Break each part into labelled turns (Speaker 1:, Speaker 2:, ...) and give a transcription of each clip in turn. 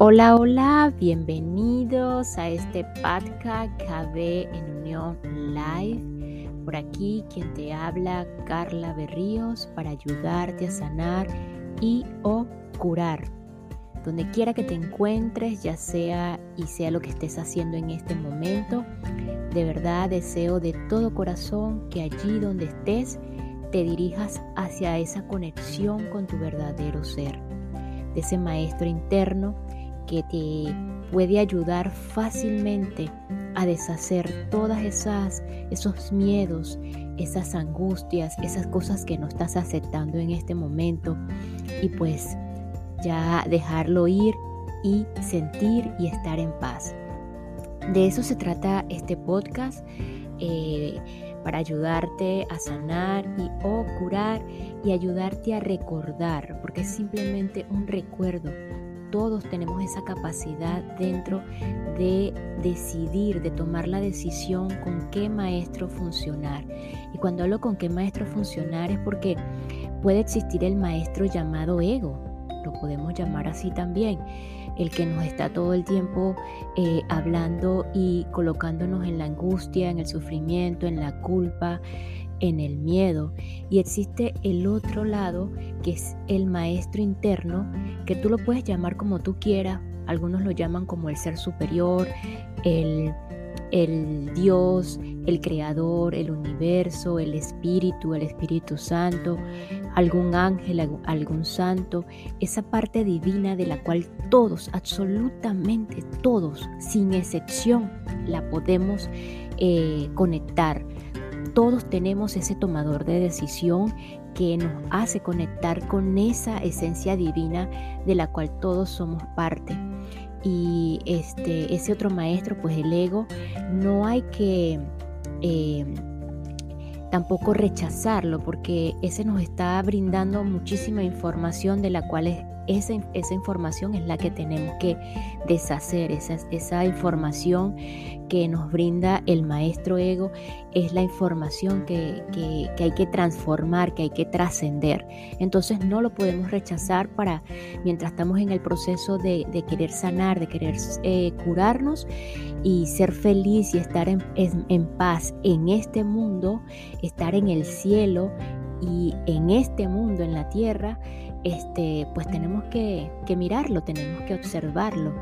Speaker 1: Hola, hola, bienvenidos a este podcast KB en Unión Live. Por aquí quien te habla, Carla Berríos, para ayudarte a sanar y o curar. Donde quiera que te encuentres, ya sea y sea lo que estés haciendo en este momento, de verdad deseo de todo corazón que allí donde estés te dirijas hacia esa conexión con tu verdadero ser, de ese maestro interno que te puede ayudar fácilmente a deshacer todas esas esos miedos, esas angustias, esas cosas que no estás aceptando en este momento y pues ya dejarlo ir y sentir y estar en paz. De eso se trata este podcast. Eh, para ayudarte a sanar y o curar y ayudarte a recordar, porque es simplemente un recuerdo todos tenemos esa capacidad dentro de decidir, de tomar la decisión con qué maestro funcionar. Y cuando hablo con qué maestro funcionar es porque puede existir el maestro llamado ego, lo podemos llamar así también, el que nos está todo el tiempo eh, hablando y colocándonos en la angustia, en el sufrimiento, en la culpa, en el miedo. Y existe el otro lado que es el maestro interno que tú lo puedes llamar como tú quieras. Algunos lo llaman como el ser superior el, el Dios, el Creador, el universo, el Espíritu, el Espíritu Santo, algún ángel, algún santo, esa parte divina de la cual todos, absolutamente todos, sin excepción, la podemos eh, conectar todos tenemos ese tomador de decisión que nos hace conectar con esa esencia divina de la cual todos somos parte. Y este, ese otro maestro, pues el ego, no hay que eh, tampoco rechazarlo porque ese nos está brindando muchísima información de la cual es esa, esa, información es la que tenemos que deshacer, esa, esa información que nos brinda el maestro ego es la información que, hay que transformar, que hay que trascender. Entonces no lo podemos rechazar para, mientras estamos en el proceso de, querer sanar, de querer eh, curarnos y ser feliz y estar en, en paz en este mundo, estar en el cielo y en este mundo, en la tierra, este, pues tenemos que, mirarlo, tenemos que observarlo.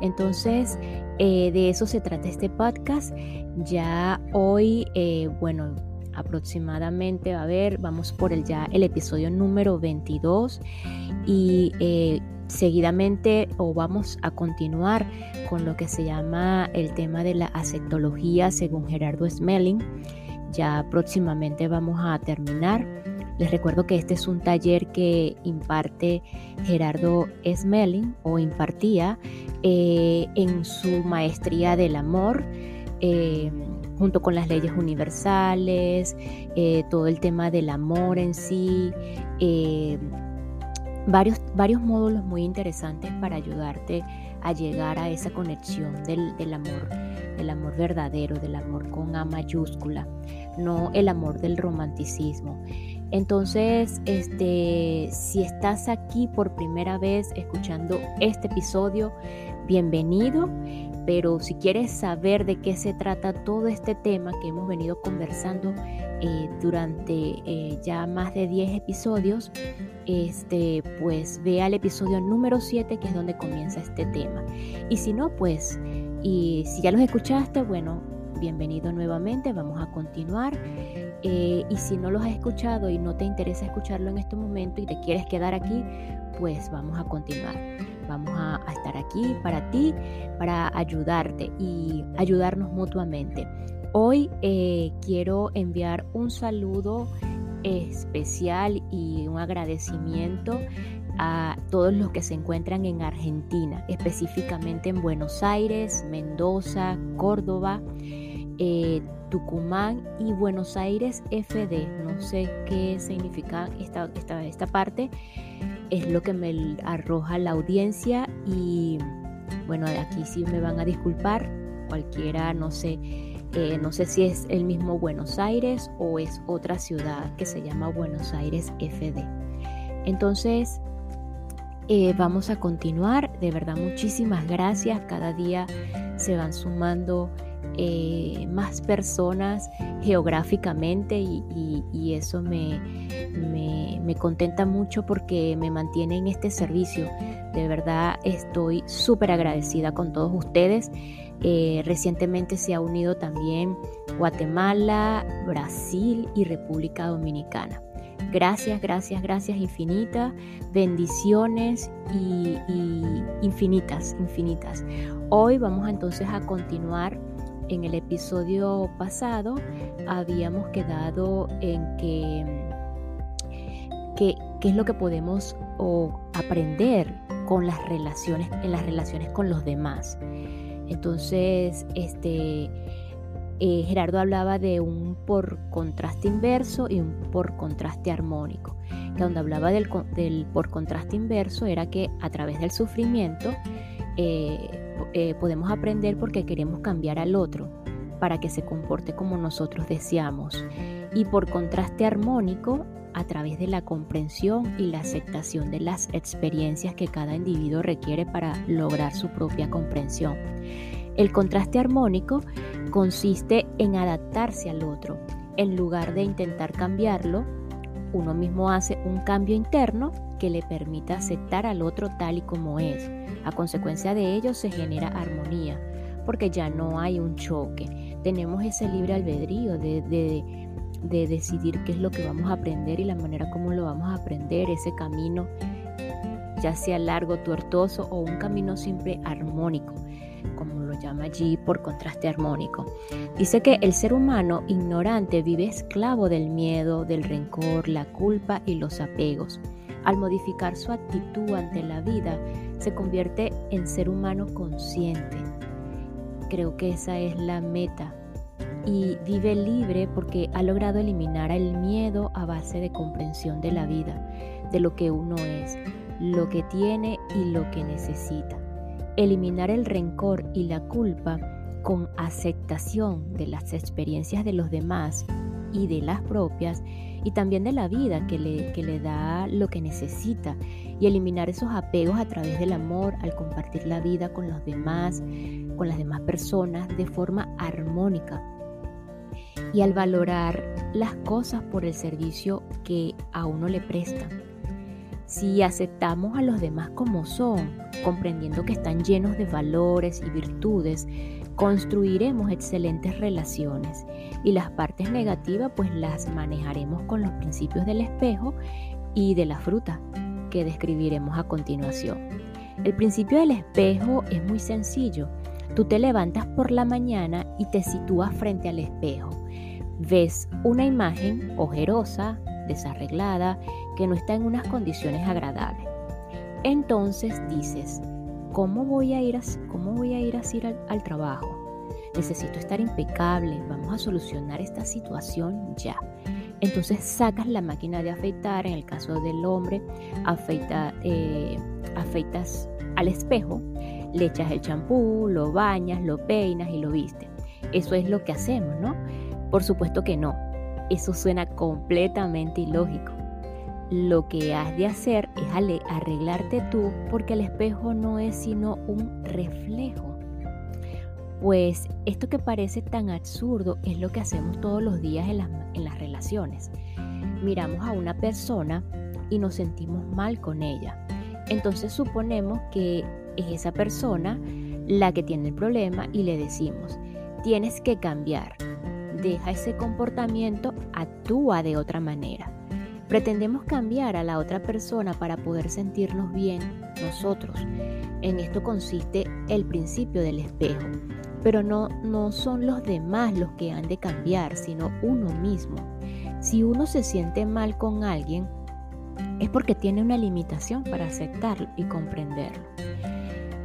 Speaker 1: Entonces, eh, de eso se trata este podcast. Ya hoy, eh, bueno, aproximadamente, a ver, vamos por el ya el episodio número 22 y eh, seguidamente o vamos a continuar con lo que se llama el tema de la aceptología según Gerardo Smelling. Ya próximamente vamos a terminar les recuerdo que este es un taller que imparte Gerardo Smelling o impartía eh, en su maestría del amor. Eh, junto con las leyes universales, eh, todo el tema del amor en sí, varios, varios módulos muy interesantes para ayudarte a llegar a esa conexión del, del, amor, del amor verdadero, del amor con A mayúscula, no el amor del romanticismo. Entonces, este, si estás aquí por primera vez escuchando este episodio, bienvenido. Pero si quieres saber de qué se trata todo este tema que hemos venido conversando eh, durante eh, ya más de 10 episodios, este, pues ve al episodio número 7 que es donde comienza este tema. Y si no, pues, y si ya los escuchaste, bueno, bienvenido nuevamente, vamos a continuar. Eh, y si no los has escuchado y no te interesa escucharlo en este momento y te quieres quedar aquí, pues vamos a continuar. Vamos a, estar aquí para ti, para ayudarte y ayudarnos mutuamente. Hoy eh, quiero enviar un saludo especial y un agradecimiento a todos los que se encuentran en Argentina, específicamente en Buenos Aires, Mendoza, Córdoba, eh, Tucumán y Buenos Aires FD. No sé qué significa esta, esta, esta parte. Es lo que me arroja la audiencia y bueno, aquí sí me van a disculpar. Cualquiera, no sé, eh, no sé si es el mismo Buenos Aires o es otra ciudad que se llama Buenos Aires FD. Entonces, Eh, vamos a continuar, de verdad muchísimas gracias, cada día se van sumando eh, más personas geográficamente y, eso me, contenta mucho porque me mantiene en este servicio. De verdad estoy súper agradecida con todos ustedes. Eh, recientemente se ha unido también Guatemala, Brasil y República Dominicana. Gracias, gracias, gracias infinitas, bendiciones y, y infinitas, infinitas. Hoy vamos entonces a continuar en el episodio pasado habíamos quedado en que qué es lo que podemos aprender con las relaciones en las relaciones con los demás. Entonces, este eh, Gerardo hablaba de un por contraste inverso y un por contraste armónico. Que donde hablaba del, del por contraste inverso era que a través del sufrimiento eh, eh, podemos aprender porque queremos cambiar al otro para que se comporte como nosotros deseamos. Y por contraste armónico, a través de la comprensión y la aceptación de las experiencias que cada individuo requiere para lograr su propia comprensión. El contraste armónico consiste en adaptarse al otro. En lugar de intentar cambiarlo, uno mismo hace un cambio interno que le permita aceptar al otro tal y como es. A consecuencia de ello se genera armonía, porque ya no hay un choque. Tenemos ese libre albedrío de, de, decidir qué es lo que vamos a aprender y la manera como lo vamos a aprender, ese camino, ya sea largo, tortuoso o un camino siempre armónico como lo llama allí por contraste armónico. Dice que el ser humano ignorante vive esclavo del miedo, del rencor, la culpa y los apegos. Al modificar su actitud ante la vida, se convierte en ser humano consciente. Creo que esa es la meta. Y vive libre porque ha logrado eliminar el miedo a base de comprensión de la vida, de lo que uno es, lo que tiene y lo que necesita. Eliminar el rencor y la culpa con aceptación de las experiencias de los demás y de las propias y también de la vida que le, que le da lo que necesita y eliminar esos apegos a través del amor al compartir la vida con los demás, con las demás personas de forma armónica y al valorar las cosas por el servicio que a uno le prestan. Si aceptamos a los demás como son, comprendiendo que están llenos de valores y virtudes, construiremos excelentes relaciones y las partes negativas pues las manejaremos con los principios del espejo y de la fruta que describiremos a continuación. El principio del espejo es muy sencillo. Tú te levantas por la mañana y te sitúas frente al espejo. Ves una imagen ojerosa, desarreglada, que no está en unas condiciones agradables. Entonces dices, ¿cómo voy a ir, a, cómo voy a ir al, al trabajo? Necesito estar impecable, vamos a solucionar esta situación ya. Entonces sacas la máquina de afeitar, en el caso del hombre, afeita, eh, afeitas al espejo, le echas el champú, lo bañas, lo peinas y lo vistes. Eso es lo que hacemos, ¿no? Por supuesto que no. Eso suena completamente ilógico lo que has de hacer es arreglarte tú porque el espejo no es sino un reflejo. Pues esto que parece tan absurdo es lo que hacemos todos los días en las, relaciones. Miramos a una persona y nos sentimos mal con ella. Entonces suponemos que es esa persona la que tiene el problema y le decimos, tienes que cambiar, deja ese comportamiento, actúa de otra manera. Pretendemos cambiar a la otra persona para poder sentirnos bien nosotros. En esto consiste el principio del espejo. Pero no, no son los demás los que han de cambiar, sino uno mismo. Si uno se siente mal con alguien, es porque tiene una limitación para aceptarlo y comprenderlo.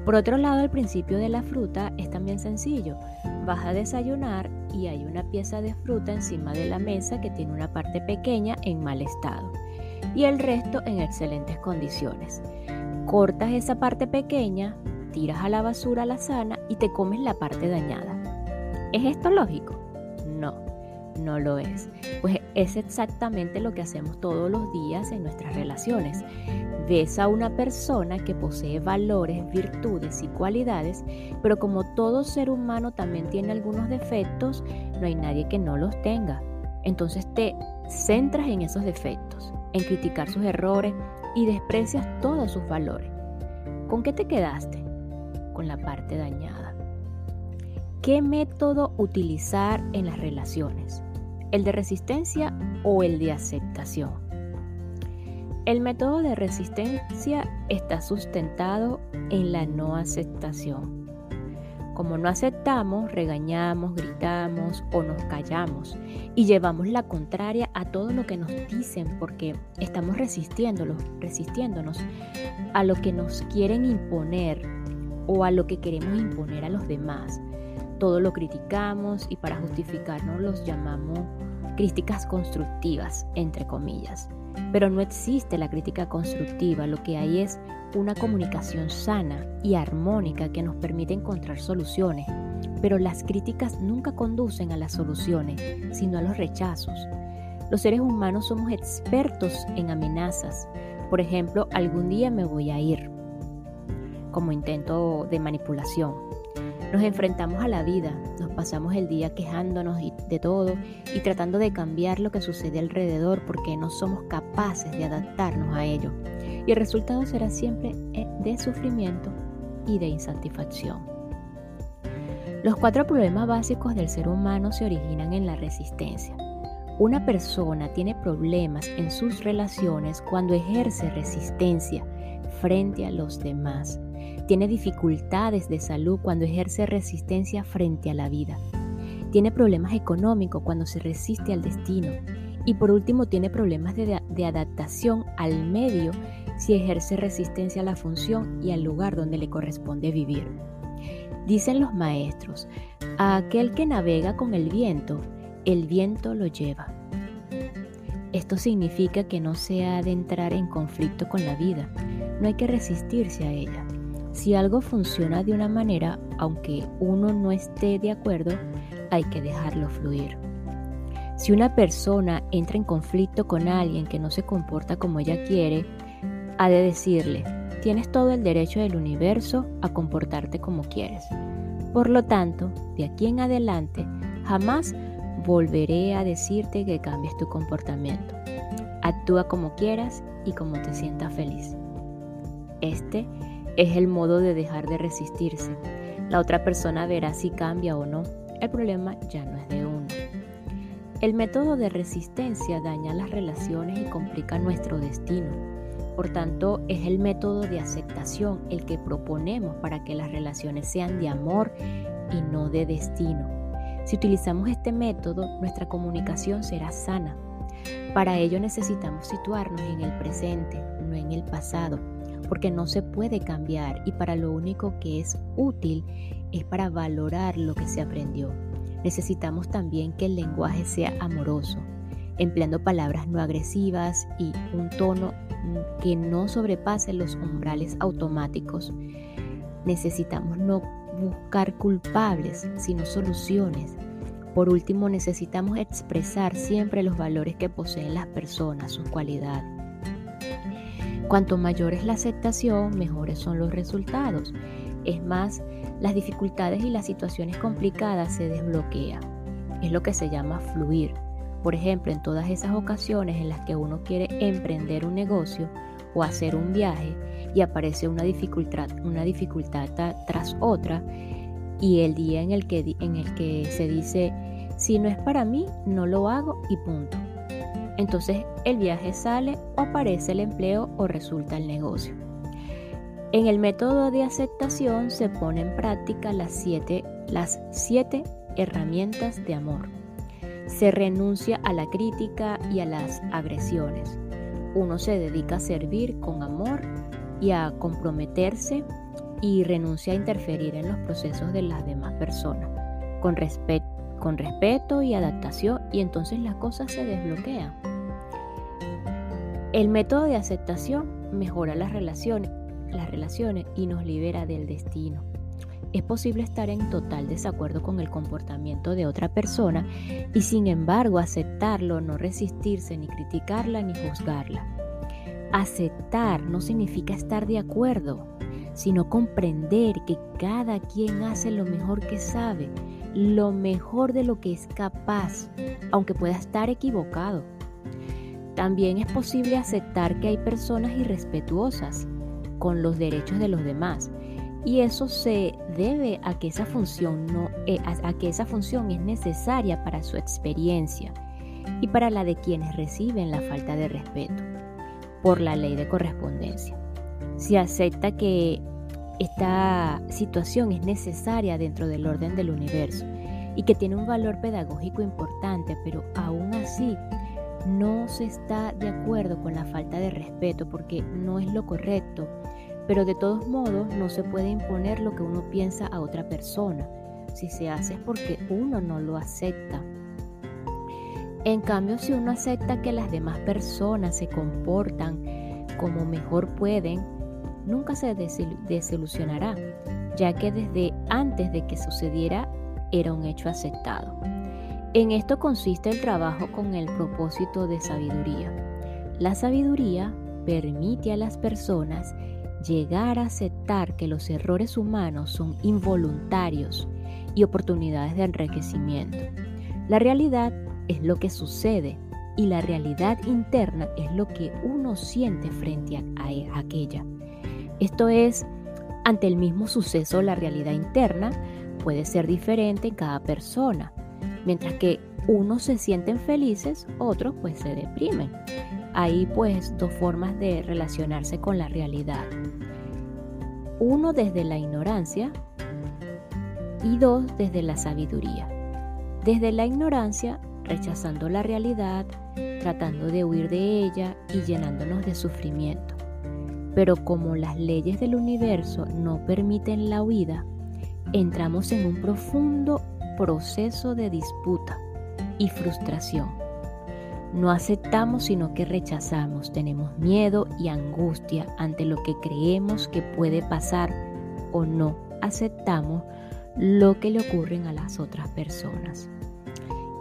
Speaker 1: Por otro lado, el principio de la fruta es también sencillo. Vas a desayunar y hay una pieza de fruta encima de la mesa que tiene una parte pequeña en mal estado y el resto en excelentes condiciones. Cortas esa parte pequeña, tiras a la basura la sana y te comes la parte dañada. ¿Es esto lógico? No, no lo es. Pues es exactamente lo que hacemos todos los días en nuestras relaciones. Ves a una persona que posee valores, virtudes y cualidades, pero como todo ser humano también tiene algunos defectos, no hay nadie que no los tenga. Entonces te centras en esos defectos, en criticar sus errores y desprecias todos sus valores. ¿Con qué te quedaste? Con la parte dañada. ¿Qué método utilizar en las relaciones? ¿El de resistencia o el de aceptación? El método de resistencia está sustentado en la no aceptación. Como no aceptamos, regañamos, gritamos o nos callamos y llevamos la contraria a todo lo que nos dicen porque estamos resistiéndonos, resistiéndonos a lo que nos quieren imponer o a lo que queremos imponer a los demás todo lo criticamos y para justificarnos los llamamos críticas constructivas, entre comillas. Pero no existe la crítica constructiva, lo que hay es una comunicación sana y armónica que nos permite encontrar soluciones. Pero las críticas nunca conducen a las soluciones, sino a los rechazos. Los seres humanos somos expertos en amenazas. Por ejemplo, algún día me voy a ir, como intento de manipulación. Nos enfrentamos a la vida, nos pasamos el día quejándonos de todo y tratando de cambiar lo que sucede alrededor porque no somos capaces de adaptarnos a ello. Y el resultado será siempre eh, de sufrimiento y de insatisfacción. Los cuatro problemas básicos del ser humano se originan en la resistencia. Una persona tiene problemas en sus relaciones cuando ejerce resistencia frente a los demás tiene dificultades de salud cuando ejerce resistencia frente a la vida. Tiene problemas económicos cuando se resiste al destino. Y por último tiene problemas de, adaptación al medio si ejerce resistencia a la función y al lugar donde le corresponde vivir. Dicen los maestros, a aquel que navega con el viento, el viento lo lleva. Esto significa que no se ha de entrar en conflicto con la vida, no hay que resistirse a ella. Si algo funciona de una manera, aunque uno no esté de acuerdo, hay que dejarlo fluir. Si una persona entra en conflicto con alguien que no se comporta como ella quiere, ha de decirle, tienes todo el derecho del universo a comportarte como quieres. Por lo tanto, de aquí en adelante, jamás volveré a decirte que cambies tu comportamiento. Actúa como quieras y como te sientas feliz. Este es el modo de dejar de resistirse. La otra persona verá si cambia o no. El problema ya no es de uno. El método de resistencia daña las relaciones y complica nuestro destino. Por tanto, es el método de aceptación el que proponemos para que las relaciones sean de amor y no de destino. Si utilizamos este método, nuestra comunicación será sana. Para ello necesitamos situarnos en el presente, no en el pasado porque no se puede cambiar y para lo único que es útil es para valorar lo que se aprendió. Necesitamos también que el lenguaje sea amoroso, empleando palabras no agresivas y un tono que no sobrepase los umbrales automáticos. Necesitamos no buscar culpables, sino soluciones. Por último, necesitamos expresar siempre los valores que poseen las personas, sus cualidades. Cuanto mayor es la aceptación, mejores son los resultados. Es más, las dificultades y las situaciones complicadas se desbloquean. Es lo que se llama fluir. Por ejemplo, en todas esas ocasiones en las que uno quiere emprender un negocio o hacer un viaje y aparece una dificultad, una dificultad tras otra y el día en el que, en el que se dice, si no es para mí, no lo hago y punto. Entonces el viaje sale o aparece el empleo o resulta el negocio. En el método de aceptación se pone en práctica las siete, las siete herramientas de amor. Se renuncia a la crítica y a las agresiones. Uno se dedica a servir con amor y a comprometerse y renuncia a interferir en los procesos de las demás personas, con, con respeto y adaptación y entonces las cosas se desbloquean. El método de aceptación mejora las relaciones, las relaciones y nos libera del destino. Es posible estar en total desacuerdo con el comportamiento de otra persona y sin embargo aceptarlo, no resistirse ni criticarla ni juzgarla. Aceptar no significa estar de acuerdo, sino comprender que cada quien hace lo mejor que sabe, lo mejor de lo que es capaz, aunque pueda estar equivocado. También es posible aceptar que hay personas irrespetuosas con los derechos de los demás y eso se debe a que esa función no eh, a que esa función es necesaria para su experiencia y para la de quienes reciben la falta de respeto por la ley de correspondencia. Si acepta que esta situación es necesaria dentro del orden del universo y que tiene un valor pedagógico importante, pero aún así no se está de acuerdo con la falta de respeto porque no es lo correcto, pero de todos modos no se puede imponer lo que uno piensa a otra persona. Si se hace es porque uno no lo acepta. En cambio, si uno acepta que las demás personas se comportan como mejor pueden, nunca se desilusionará, ya que desde antes de que sucediera era un hecho aceptado. En esto consiste el trabajo con el propósito de sabiduría. La sabiduría permite a las personas llegar a aceptar que los errores humanos son involuntarios y oportunidades de enriquecimiento. La realidad es lo que sucede y la realidad interna es lo que uno siente frente a, aquella. Esto es, ante el mismo suceso, la realidad interna puede ser diferente en cada persona. Mientras que unos se sienten felices, otros pues se deprimen. Hay pues dos formas de relacionarse con la realidad. Uno desde la ignorancia y dos desde la sabiduría. Desde la ignorancia, rechazando la realidad, tratando de huir de ella y llenándonos de sufrimiento. Pero como las leyes del universo no permiten la huida, entramos en un profundo proceso de disputa y frustración. No aceptamos sino que rechazamos, tenemos miedo y angustia ante lo que creemos que puede pasar o no aceptamos lo que le ocurren a las otras personas.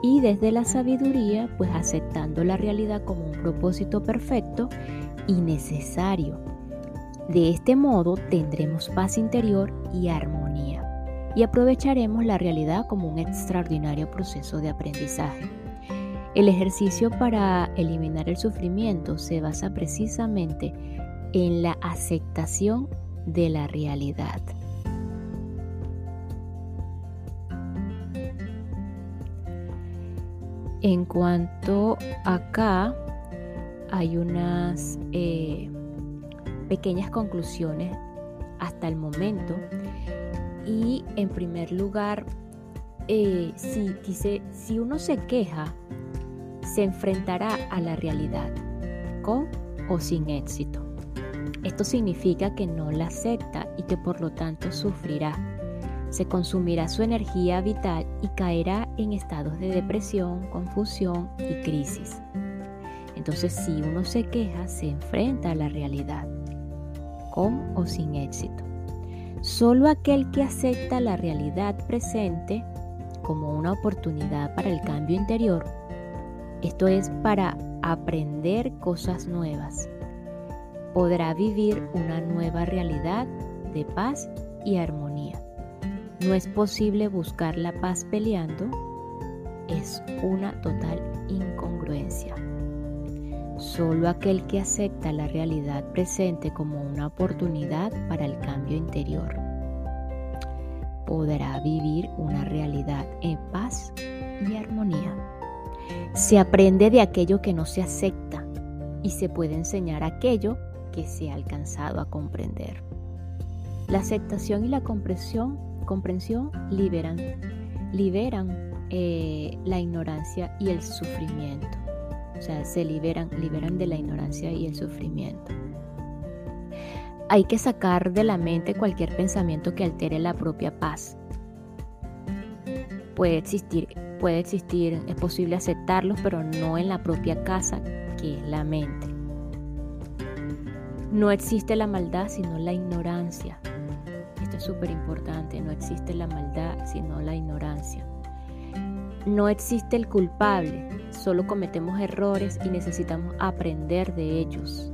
Speaker 1: Y desde la sabiduría, pues aceptando la realidad como un propósito perfecto y necesario. De este modo tendremos paz interior y armonía y aprovecharemos la realidad como un extraordinario proceso de aprendizaje. El ejercicio para eliminar el sufrimiento se basa precisamente en la aceptación de la realidad. En cuanto acá, hay unas eh, pequeñas conclusiones hasta el momento y en primer lugar, eh, si, dice, si uno se queja, se enfrentará a la realidad, con o sin éxito. Esto significa que no la acepta y que por lo tanto sufrirá. Se consumirá su energía vital y caerá en estados de depresión, confusión y crisis. Entonces si uno se queja, se enfrenta a la realidad, con o sin éxito. Solo aquel que acepta la realidad presente como una oportunidad para el cambio interior, esto es para aprender cosas nuevas, podrá vivir una nueva realidad de paz y armonía. No es posible buscar la paz peleando, es una total incongruencia. Solo aquel que acepta la realidad presente como una oportunidad para el cambio interior podrá vivir una realidad en paz y armonía. Se aprende de aquello que no se acepta y se puede enseñar aquello que se ha alcanzado a comprender. La aceptación y la comprensión, liberan, liberan eh, la ignorancia y el sufrimiento. Sea, se liberan, liberan de la ignorancia y el sufrimiento. Hay que sacar de la mente cualquier pensamiento que altere la propia paz. Puede existir, puede existir, es posible aceptarlos, pero no en la propia casa, que es la mente. No existe la maldad, sino la ignorancia. Esto es súper importante. No existe la maldad, sino la ignorancia. No existe el culpable, solo cometemos errores y necesitamos aprender de ellos.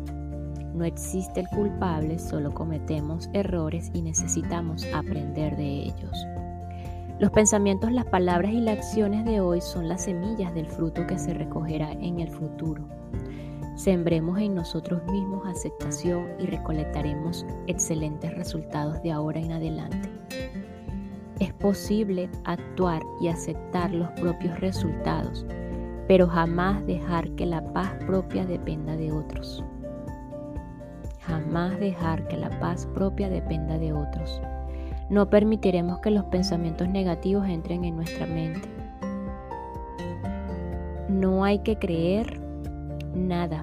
Speaker 1: No existe el culpable, solo cometemos errores y necesitamos aprender de ellos. Los pensamientos, las palabras y las acciones de hoy son las semillas del fruto que se recogerá en el futuro. Sembremos en nosotros mismos aceptación y recolectaremos excelentes resultados de ahora en adelante. Posible actuar y aceptar los propios resultados, pero jamás dejar que la paz propia dependa de otros. Jamás dejar que la paz propia dependa de otros. No permitiremos que los pensamientos negativos entren en nuestra mente. No hay que creer nada.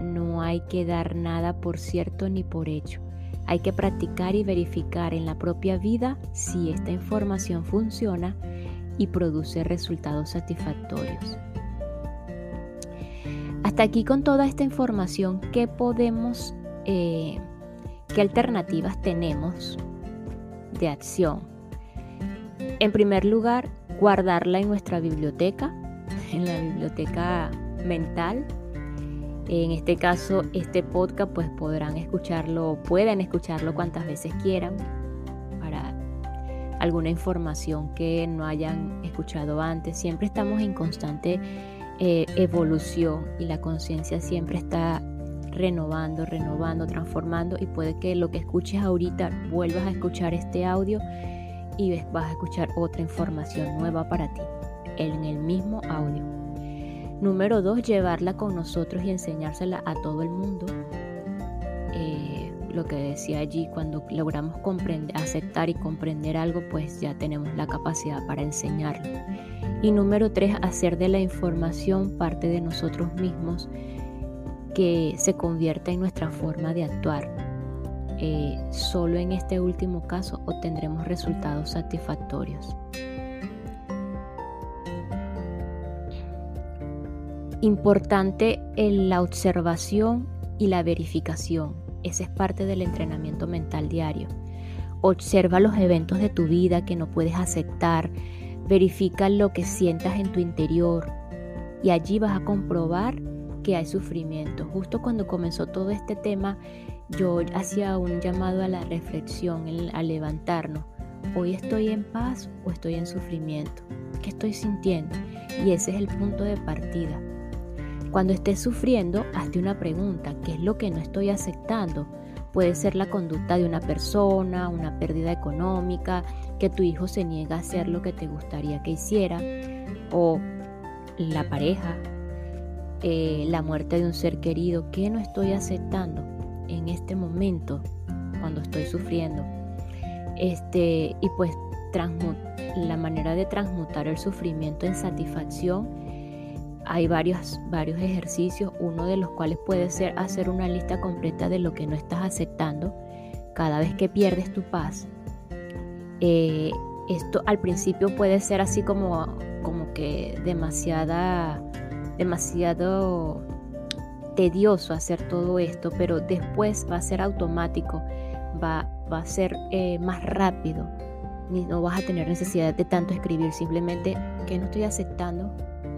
Speaker 1: No hay que dar nada por cierto ni por hecho. Hay que practicar y verificar en la propia vida si esta información funciona y produce resultados satisfactorios. Hasta aquí con toda esta información, ¿qué podemos eh, qué alternativas tenemos de acción. En primer lugar, guardarla en nuestra biblioteca, en la biblioteca mental. En este caso, este podcast pues podrán escucharlo, pueden escucharlo cuantas veces quieran para alguna información que no hayan escuchado antes. Siempre estamos en constante eh, evolución y la conciencia siempre está renovando, renovando, transformando y puede que lo que escuches ahorita vuelvas a escuchar este audio y vas a escuchar otra información nueva para ti en el mismo audio. Número dos, llevarla con nosotros y enseñársela a todo el mundo. Eh, lo que decía allí, cuando logramos comprender, aceptar y comprender algo, pues ya tenemos la capacidad para enseñarlo. Y número tres, hacer de la información parte de nosotros mismos que se convierta en nuestra forma de actuar. Eh, solo en este último caso obtendremos resultados satisfactorios. Importante en la observación y la verificación. Ese es parte del entrenamiento mental diario. Observa los eventos de tu vida que no puedes aceptar. Verifica lo que sientas en tu interior. Y allí vas a comprobar que hay sufrimiento. Justo cuando comenzó todo este tema, yo hacía un llamado a la reflexión, a levantarnos. Hoy estoy en paz o estoy en sufrimiento. ¿Qué estoy sintiendo? Y ese es el punto de partida. Cuando estés sufriendo, hazte una pregunta. ¿Qué es lo que no estoy aceptando? Puede ser la conducta de una persona, una pérdida económica, que tu hijo se niega a hacer lo que te gustaría que hiciera, o la pareja, eh, la muerte de un ser querido, ¿qué no estoy aceptando en este momento cuando estoy sufriendo? Este, y pues la manera de transmutar el sufrimiento en satisfacción, hay varios, varios ejercicios, uno de los cuales puede ser hacer una lista completa de lo que no estás aceptando cada vez que pierdes tu paz. Eh, esto al principio puede ser así como, como que demasiada demasiado tedioso hacer todo esto, pero después va a ser automático, va, va a ser eh, más rápido. No vas a tener necesidad de tanto escribir, simplemente que no estoy aceptando,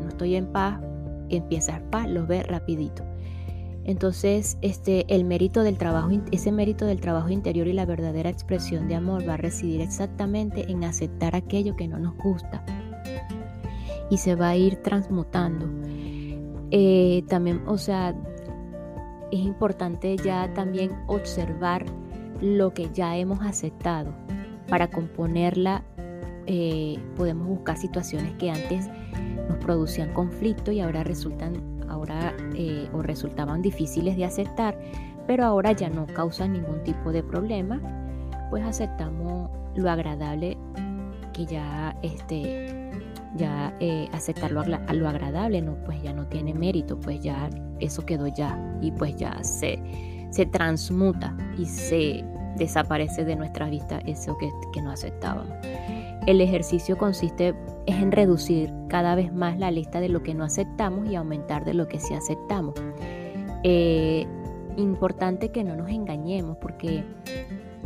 Speaker 1: estoy en paz, empiezas paz, lo ves rapidito. Entonces, este, el mérito del trabajo, ese mérito del trabajo interior y la verdadera expresión de amor va a residir exactamente en aceptar aquello que no nos gusta y se va a ir transmutando eh, también, o sea, es importante ya también observar lo que ya hemos aceptado. Para componerla eh, podemos buscar situaciones que antes nos producían conflicto y ahora resultan ahora eh, o resultaban difíciles de aceptar, pero ahora ya no causan ningún tipo de problema, pues aceptamos lo agradable que ya este ya eh, aceptarlo a lo agradable, no, pues ya no tiene mérito, pues ya eso quedó ya y pues ya se, se transmuta y se desaparece de nuestra vista eso que, que no aceptábamos. El ejercicio consiste en reducir cada vez más la lista de lo que no aceptamos y aumentar de lo que sí aceptamos. Eh, importante que no nos engañemos porque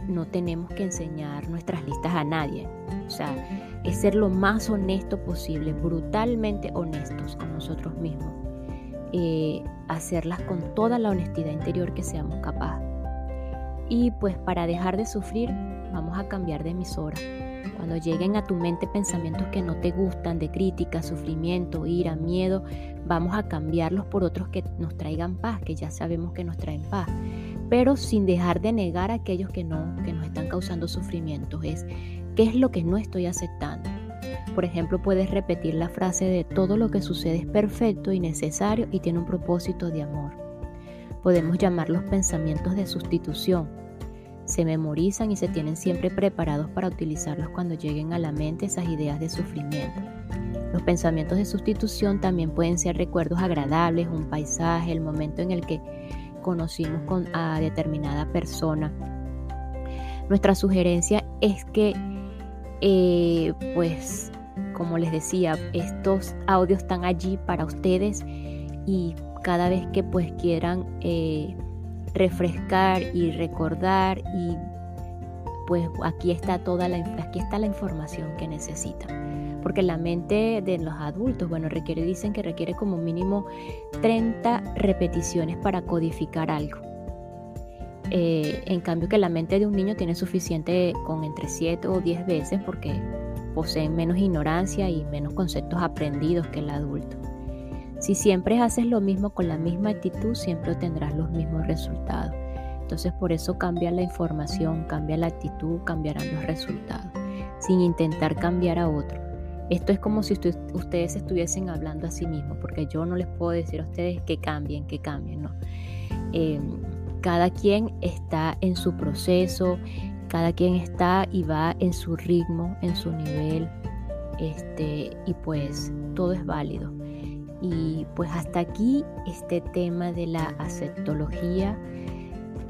Speaker 1: no tenemos que enseñar nuestras listas a nadie. O sea, es ser lo más honesto posible, brutalmente honestos con nosotros mismos. eh, hacerlas con toda la honestidad interior que seamos capaces. Y pues para dejar de sufrir, vamos a cambiar de emisora. Cuando lleguen a tu mente pensamientos que no te gustan, de crítica, sufrimiento, ira, miedo, vamos a cambiarlos por otros que nos traigan paz, que ya sabemos que nos traen paz. Pero sin dejar de negar aquellos que no, que nos están causando sufrimientos. Es qué es lo que no estoy aceptando. Por ejemplo, puedes repetir la frase de todo lo que sucede es perfecto y necesario y tiene un propósito de amor. Podemos llamarlos pensamientos de sustitución se memorizan y se tienen siempre preparados para utilizarlos cuando lleguen a la mente esas ideas de sufrimiento. Los pensamientos de sustitución también pueden ser recuerdos agradables, un paisaje, el momento en el que conocimos con, a determinada persona. Nuestra sugerencia es que, eh, pues, como les decía, estos audios están allí para ustedes y cada vez que pues quieran eh, refrescar y recordar y pues aquí está toda la, aquí está la información que necesitan. Porque la mente de los adultos, bueno, requiere, dicen que requiere como mínimo 30 repeticiones para codificar algo. Eh, en cambio que la mente de un niño tiene suficiente con entre 7 o 10 veces porque poseen menos ignorancia y menos conceptos aprendidos que el adulto. Si siempre haces lo mismo con la misma actitud, siempre obtendrás los mismos resultados. Entonces por eso cambia la información, cambia la actitud, cambiarán los resultados, sin intentar cambiar a otro. Esto es como si ustedes estuviesen hablando a sí mismos, porque yo no les puedo decir a ustedes que cambien, que cambien, no. Em, cada quien está en su proceso, cada quien está y va en su ritmo, en su nivel, este, y pues todo es válido. Y pues hasta aquí este tema de la aceptología.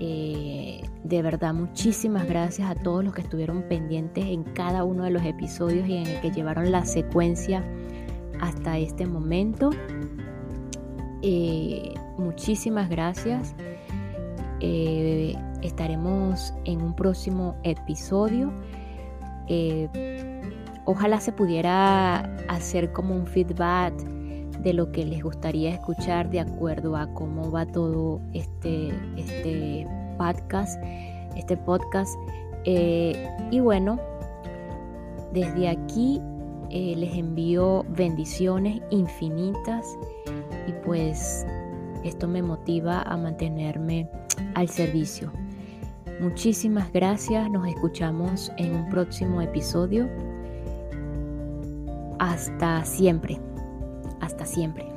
Speaker 1: Eh, de verdad, muchísimas gracias a todos los que estuvieron pendientes en cada uno de los episodios y en el que llevaron la secuencia hasta este momento. Eh, muchísimas gracias. Eh, estaremos en un próximo episodio. ojalá se pudiera hacer como un feedback de lo que les gustaría escuchar de acuerdo a cómo va todo este, este podcast. Este podcast. Eh, y bueno, desde aquí eh, les envío bendiciones infinitas y pues esto me motiva a mantenerme al servicio. Muchísimas gracias, nos escuchamos en un próximo episodio. Hasta siempre. Hasta siempre.